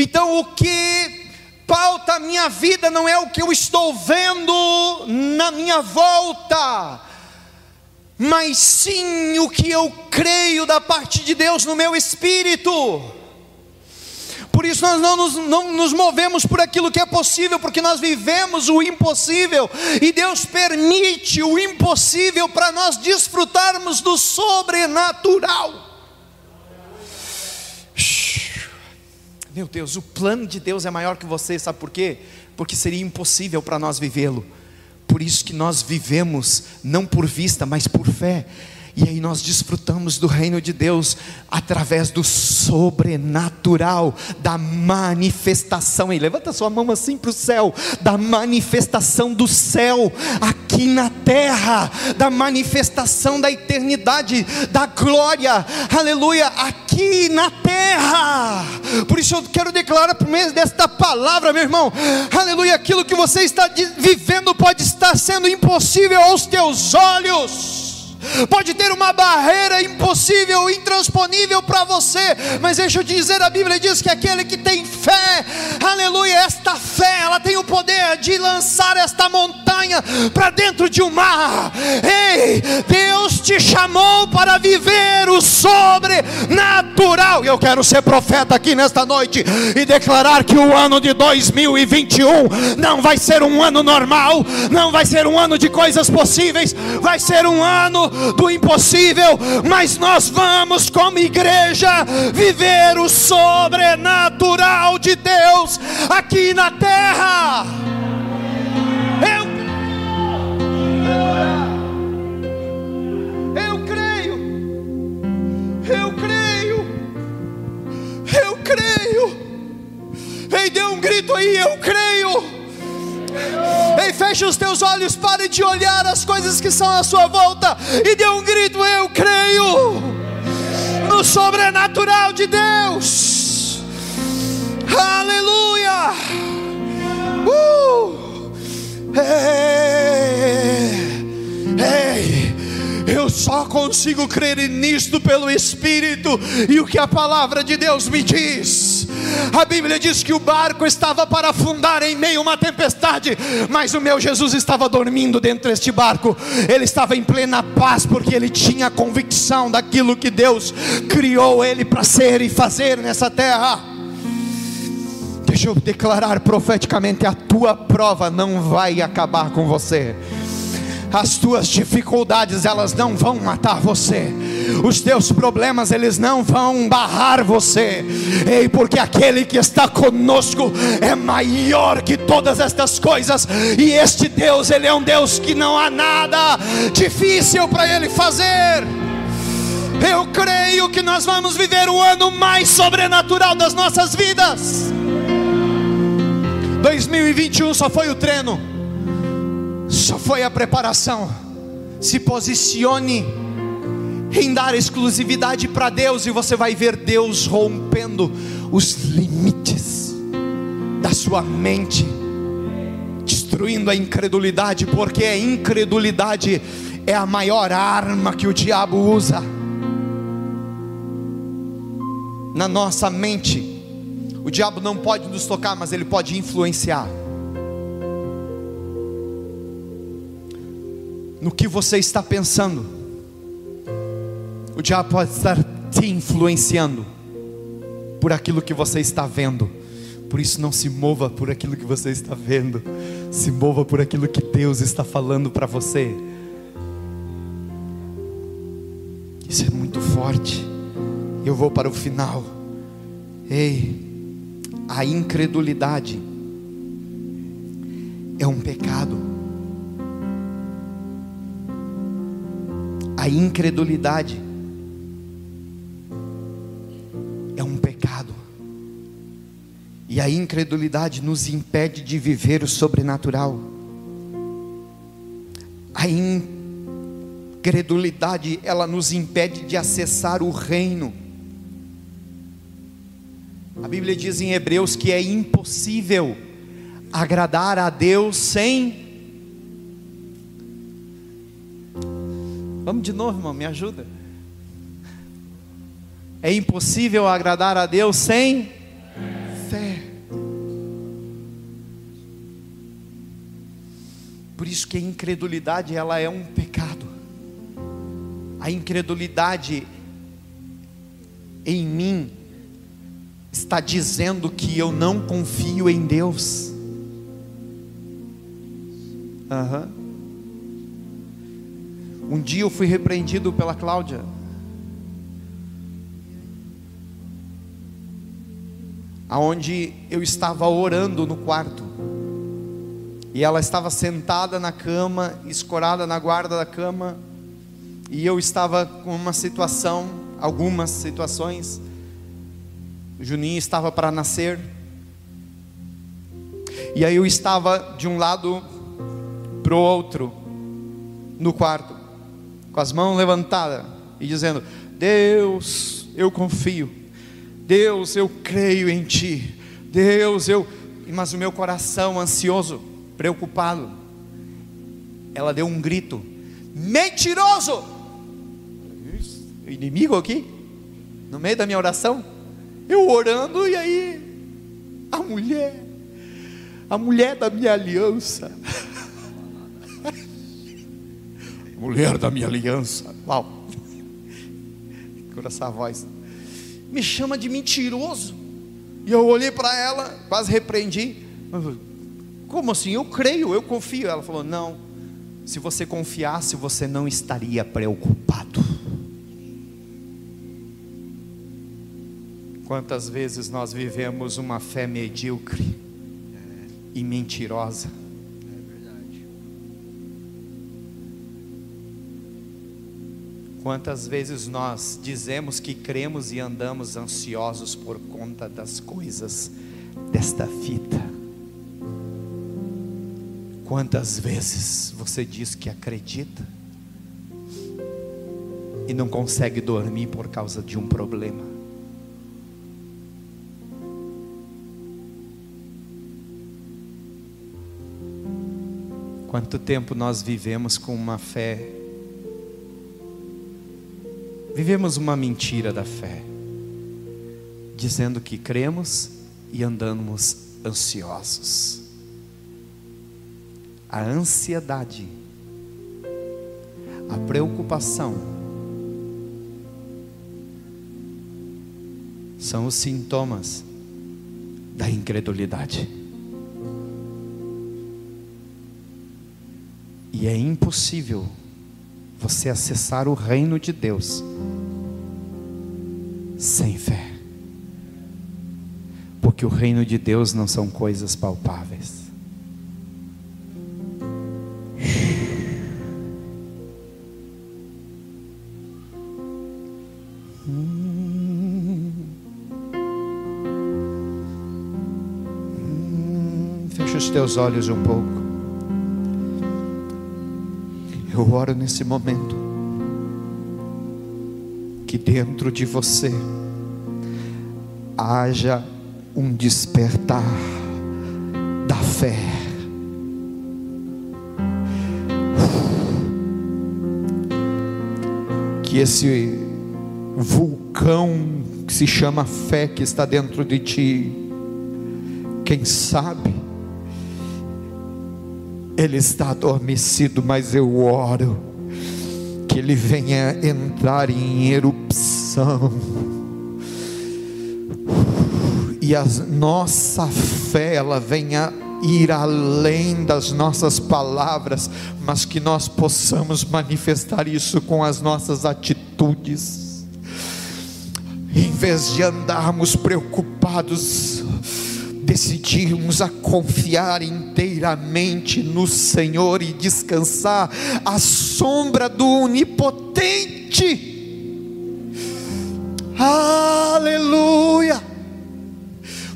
Então o que pauta a minha vida não é o que eu estou vendo na minha volta, mas sim o que eu creio da parte de Deus no meu espírito. Por isso nós não nos, não nos movemos por aquilo que é possível, porque nós vivemos o impossível, e Deus permite o impossível para nós desfrutarmos do sobrenatural. Meu Deus, o plano de Deus é maior que você, sabe por quê? Porque seria impossível para nós vivê-lo. Por isso que nós vivemos não por vista, mas por fé. E aí nós desfrutamos do reino de Deus através do sobrenatural, da manifestação. E levanta sua mão assim para o céu, da manifestação do céu aqui na terra, da manifestação da eternidade, da glória, aleluia, aqui na terra. Por isso eu quero declarar por meio desta palavra, meu irmão, aleluia, aquilo que você está vivendo pode estar sendo impossível aos teus olhos pode ter uma barreira impossível, intransponível para você, mas deixa eu dizer: a Bíblia diz que aquele que tem fé, aleluia, esta fé, ela tem o poder de lançar esta montanha para dentro de um mar. Ei, Deus te chamou para viver o sobrenatural, e eu quero ser profeta aqui nesta noite e declarar que o ano de 2021 não vai ser um ano normal, não vai ser um ano de coisas possíveis, vai ser um ano do impossível, mas nós vamos, como igreja, viver o sobrenatural de Deus aqui na terra. Eu, eu creio, eu creio, eu creio. Ei, dê um grito aí, eu creio os teus olhos, pare de olhar as coisas que são à sua volta e dê um grito: Eu creio no sobrenatural de Deus. Aleluia! Uh! Ei! Ei! Eu só consigo crer nisto pelo Espírito e o que a palavra de Deus me diz. A Bíblia diz que o barco estava para afundar em meio a uma tempestade, mas o meu Jesus estava dormindo dentro deste barco. Ele estava em plena paz porque ele tinha convicção daquilo que Deus criou ele para ser e fazer nessa terra. Deixa eu declarar profeticamente: a tua prova não vai acabar com você as tuas dificuldades elas não vão matar você, os teus problemas eles não vão barrar você, ei, porque aquele que está conosco é maior que todas estas coisas, e este Deus, ele é um Deus que não há nada difícil para ele fazer. Eu creio que nós vamos viver o ano mais sobrenatural das nossas vidas. 2021 só foi o treino só foi a preparação. Se posicione em dar exclusividade para Deus e você vai ver Deus rompendo os limites da sua mente, destruindo a incredulidade, porque a incredulidade é a maior arma que o diabo usa na nossa mente. O diabo não pode nos tocar, mas ele pode influenciar. No que você está pensando. O diabo pode estar te influenciando por aquilo que você está vendo. Por isso, não se mova por aquilo que você está vendo, se mova por aquilo que Deus está falando para você. Isso é muito forte. Eu vou para o final. Ei, a incredulidade é um pecado. A incredulidade é um pecado. E a incredulidade nos impede de viver o sobrenatural. A incredulidade, ela nos impede de acessar o reino. A Bíblia diz em Hebreus que é impossível agradar a Deus sem Vamos de novo, irmão, me ajuda. É impossível agradar a Deus sem fé. Por isso que a incredulidade ela é um pecado. A incredulidade em mim está dizendo que eu não confio em Deus. Aham. Uhum. Um dia eu fui repreendido pela Cláudia. Aonde eu estava orando no quarto. E ela estava sentada na cama, escorada na guarda da cama, e eu estava com uma situação, algumas situações. O Juninho estava para nascer. E aí eu estava de um lado para o outro no quarto com as mãos levantadas e dizendo: Deus, eu confio, Deus, eu creio em Ti, Deus, eu. Mas o meu coração ansioso, preocupado, ela deu um grito: Mentiroso! Inimigo aqui, no meio da minha oração, eu orando e aí, a mulher, a mulher da minha aliança, mulher da minha aliança. Uau! Com essa voz. Me chama de mentiroso. E eu olhei para ela, quase repreendi. Como assim? Eu creio, eu confio. Ela falou: Não, se você confiasse, você não estaria preocupado. Quantas vezes nós vivemos uma fé medíocre e mentirosa? Quantas vezes nós dizemos que cremos e andamos ansiosos por conta das coisas desta fita? Quantas vezes você diz que acredita e não consegue dormir por causa de um problema? Quanto tempo nós vivemos com uma fé? Vivemos uma mentira da fé, dizendo que cremos e andamos ansiosos. A ansiedade, a preocupação, são os sintomas da incredulidade. E é impossível você acessar o reino de Deus sem fé. Porque o reino de Deus não são coisas palpáveis. Hum. Hum. Fecha os teus olhos um pouco. Eu oro nesse momento que dentro de você haja um despertar da fé. Que esse vulcão que se chama fé que está dentro de ti, quem sabe, ele está adormecido, mas eu oro que ele venha entrar em erupção. E a nossa fé ela venha ir além das nossas palavras, mas que nós possamos manifestar isso com as nossas atitudes. Em vez de andarmos preocupados, decidimos a confiar inteiramente no Senhor e descansar à sombra do Onipotente. Aleluia!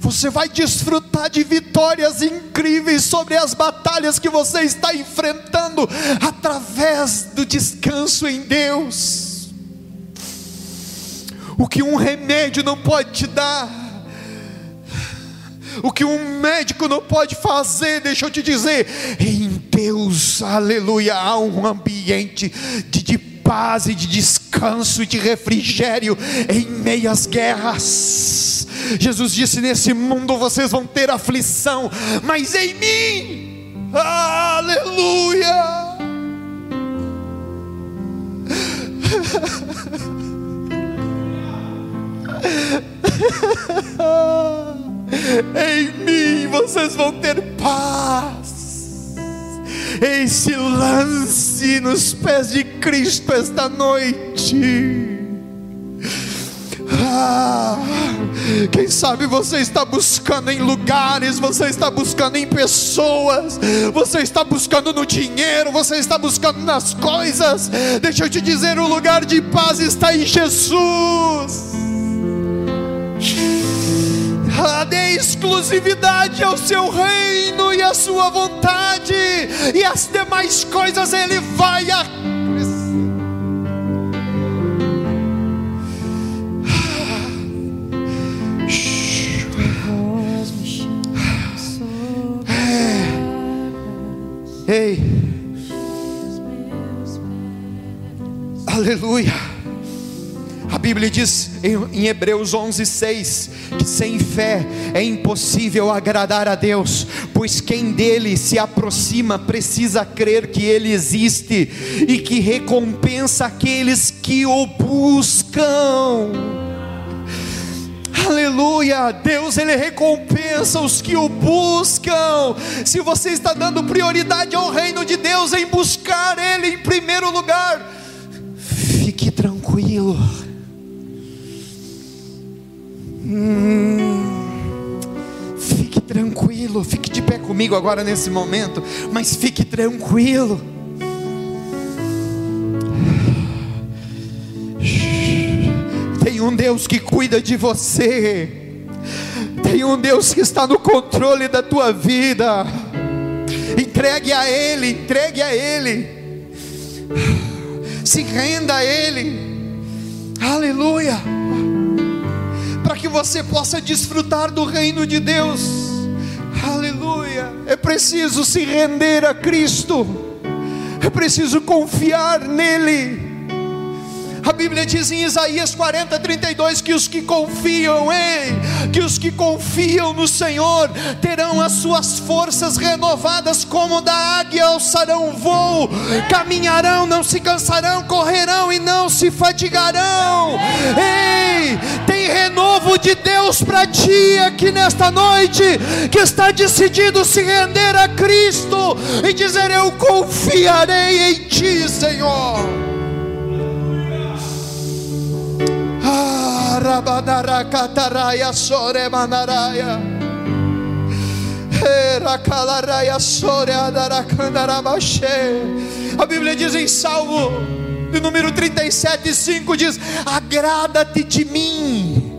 Você vai desfrutar de vitórias incríveis sobre as batalhas que você está enfrentando através do descanso em Deus. O que um remédio não pode te dar, o que um médico não pode fazer, deixa eu te dizer, em Deus, aleluia, há um ambiente de, de paz e de descanso e de refrigério em meias guerras. Jesus disse: Nesse mundo vocês vão ter aflição, mas em mim, aleluia. em mim vocês vão ter paz. Esse lance nos pés de Cristo esta noite. Ah, quem sabe você está buscando em lugares, você está buscando em pessoas, você está buscando no dinheiro, você está buscando nas coisas. Deixa eu te dizer: o lugar de paz está em Jesus. Dê exclusividade ao seu reino e à sua vontade, e as demais coisas Ele vai acrescentar. Ei, aleluia. Bíblia diz em Hebreus 11:6 que sem fé é impossível agradar a Deus, pois quem dele se aproxima precisa crer que ele existe e que recompensa aqueles que o buscam. Aleluia, Deus ele recompensa os que o buscam. Se você está dando prioridade ao reino de Deus em buscar ele em primeiro lugar, fique tranquilo Hum, fique tranquilo, fique de pé comigo agora nesse momento, mas fique tranquilo. Tem um Deus que cuida de você, tem um Deus que está no controle da tua vida. Entregue a Ele, entregue a Ele. Se renda a Ele. Aleluia. Para que você possa desfrutar do reino de Deus. Aleluia. É preciso se render a Cristo. É preciso confiar nele. A Bíblia diz em Isaías 40, 32 que os que confiam em, que os que confiam no Senhor terão as suas forças renovadas como da águia, alçarão voo, caminharão, não se cansarão, correrão e não se fatigarão. Ei, tem renovo de Deus para ti aqui nesta noite, que está decidido se render a Cristo e dizer: Eu confiarei em ti, Senhor. Rabadarakataraya Sore Manaraya. A Bíblia diz em Salmo, de número 37, 5: diz: Agrada-te de mim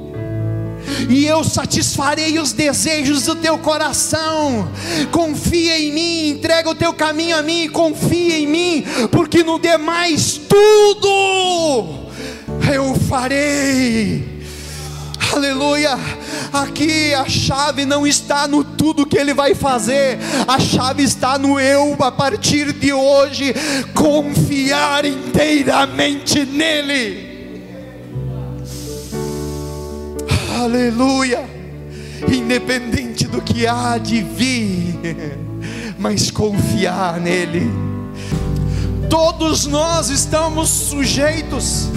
e eu satisfarei os desejos do teu coração. Confia em mim, entrega o teu caminho a mim confia em mim, porque no demais tudo eu farei. Aleluia. Aqui a chave não está no tudo que ele vai fazer, a chave está no eu a partir de hoje confiar inteiramente nele. Aleluia. Independente do que há de vir, mas confiar nele. Todos nós estamos sujeitos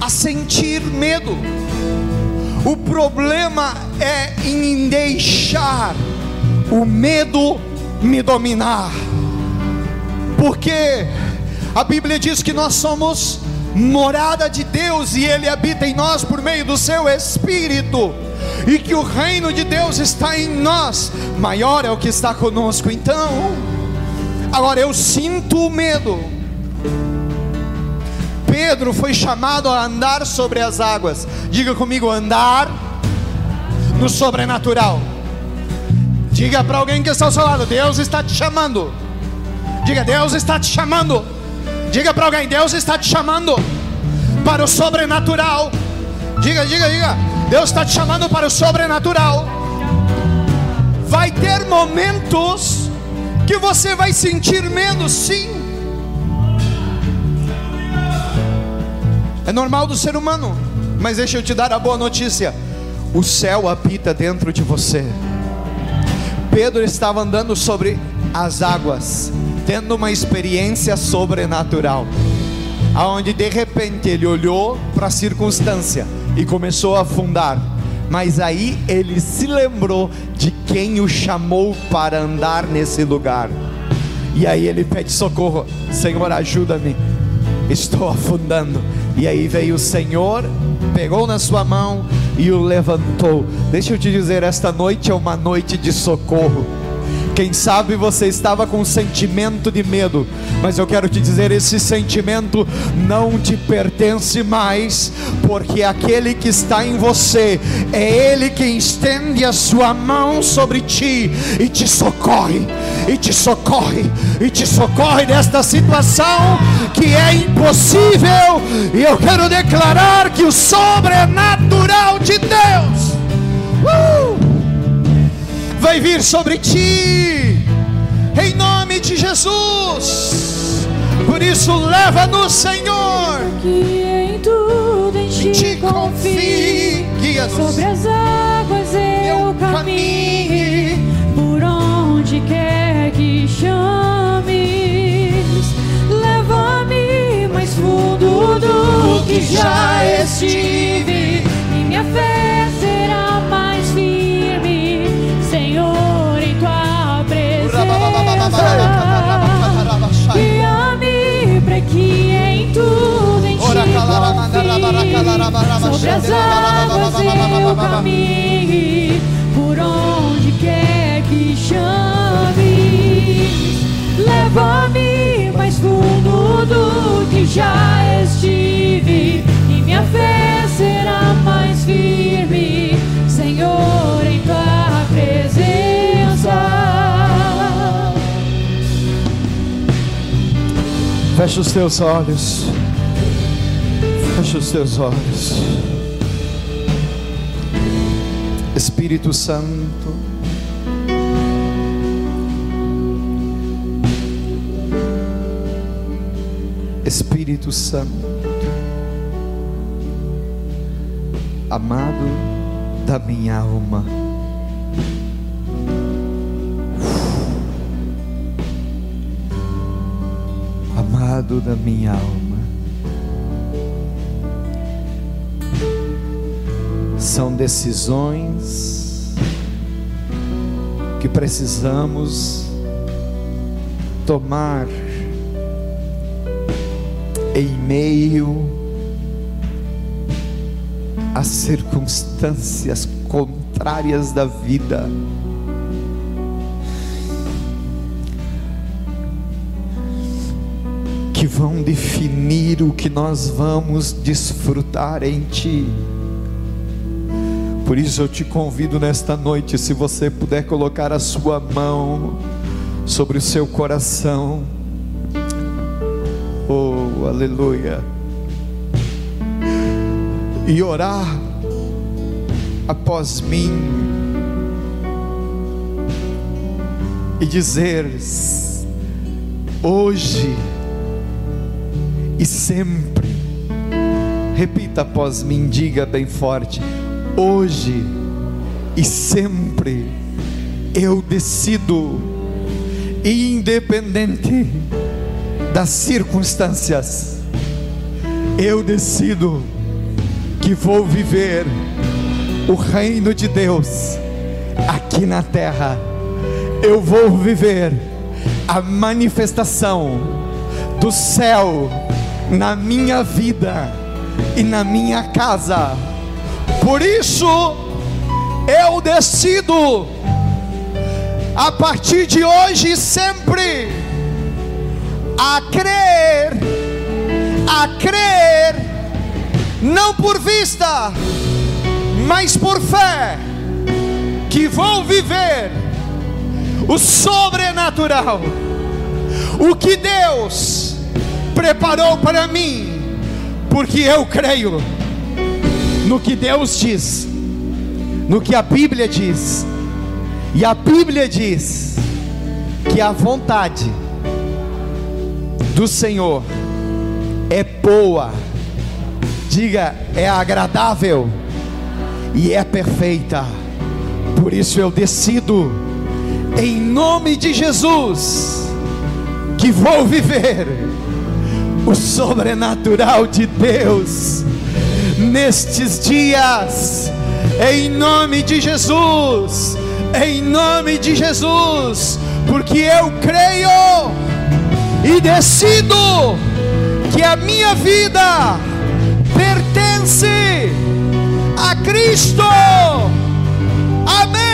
a sentir medo. O problema é em deixar o medo me dominar. Porque a Bíblia diz que nós somos morada de Deus e Ele habita em nós por meio do seu Espírito, e que o reino de Deus está em nós, maior é o que está conosco. Então, agora eu sinto o medo Pedro foi chamado a andar sobre as águas. Diga comigo, andar no sobrenatural. Diga para alguém que está ao seu lado: Deus está te chamando. Diga, Deus está te chamando. Diga para alguém: Deus está te chamando para o sobrenatural. Diga, diga, diga. Deus está te chamando para o sobrenatural. Vai ter momentos que você vai sentir medo, sim. É normal do ser humano. Mas deixa eu te dar a boa notícia: o céu habita dentro de você. Pedro estava andando sobre as águas, tendo uma experiência sobrenatural, aonde de repente ele olhou para a circunstância e começou a afundar. Mas aí ele se lembrou de quem o chamou para andar nesse lugar. E aí ele pede socorro: Senhor, ajuda-me, estou afundando. E aí veio o Senhor, pegou na sua mão e o levantou. Deixa eu te dizer, esta noite é uma noite de socorro. Quem sabe você estava com um sentimento de medo, mas eu quero te dizer: esse sentimento não te pertence mais, porque aquele que está em você é Ele quem estende a sua mão sobre ti e te socorre, e te socorre, e te socorre desta situação que é impossível. E eu quero declarar que o sobrenatural de Deus. Uh! Vai vir sobre ti, em nome de Jesus. Por isso, leva no Senhor. Que em tudo em ti, te confie. Sobre as águas eu caminhe, por onde quer que chames. Leva-me mais fundo do que já estive, e minha fé sobre as águas eu caminhe, por onde quer que chame, leva-me mais fundo do que já estive, e minha fé será mais firme, Senhor, em tua presença. Feche os teus olhos. Fecha os teus olhos. Espírito Santo. Espírito Santo. Amado da minha alma. Amado da minha alma. São decisões que precisamos tomar em meio às circunstâncias contrárias da vida. Que vão definir o que nós vamos desfrutar em Ti. Por isso eu te convido nesta noite, se você puder colocar a sua mão sobre o seu coração. Oh, aleluia. E orar após mim. E dizer: hoje e sempre. Repita após mim, diga bem forte: hoje e sempre eu decido, independente das circunstâncias, eu decido que vou viver o reino de Deus aqui na terra. Eu vou viver a manifestação do céu na minha vida e na minha casa. Por isso, eu decido, a partir de hoje e sempre, a crer, a crer, não por vista, mas por fé, que vou viver o sobrenatural, o que Deus preparou para mim, porque eu creio no que Deus diz, no que a Bíblia diz, e a Bíblia diz que a vontade do Senhor é boa, diga, é agradável e é perfeita. Por isso eu decido, em nome de Jesus, que vou viver o sobrenatural de Deus nestes dias, em nome de Jesus, em nome de Jesus, porque eu creio e decido que a minha vida pertence a Cristo. Amém.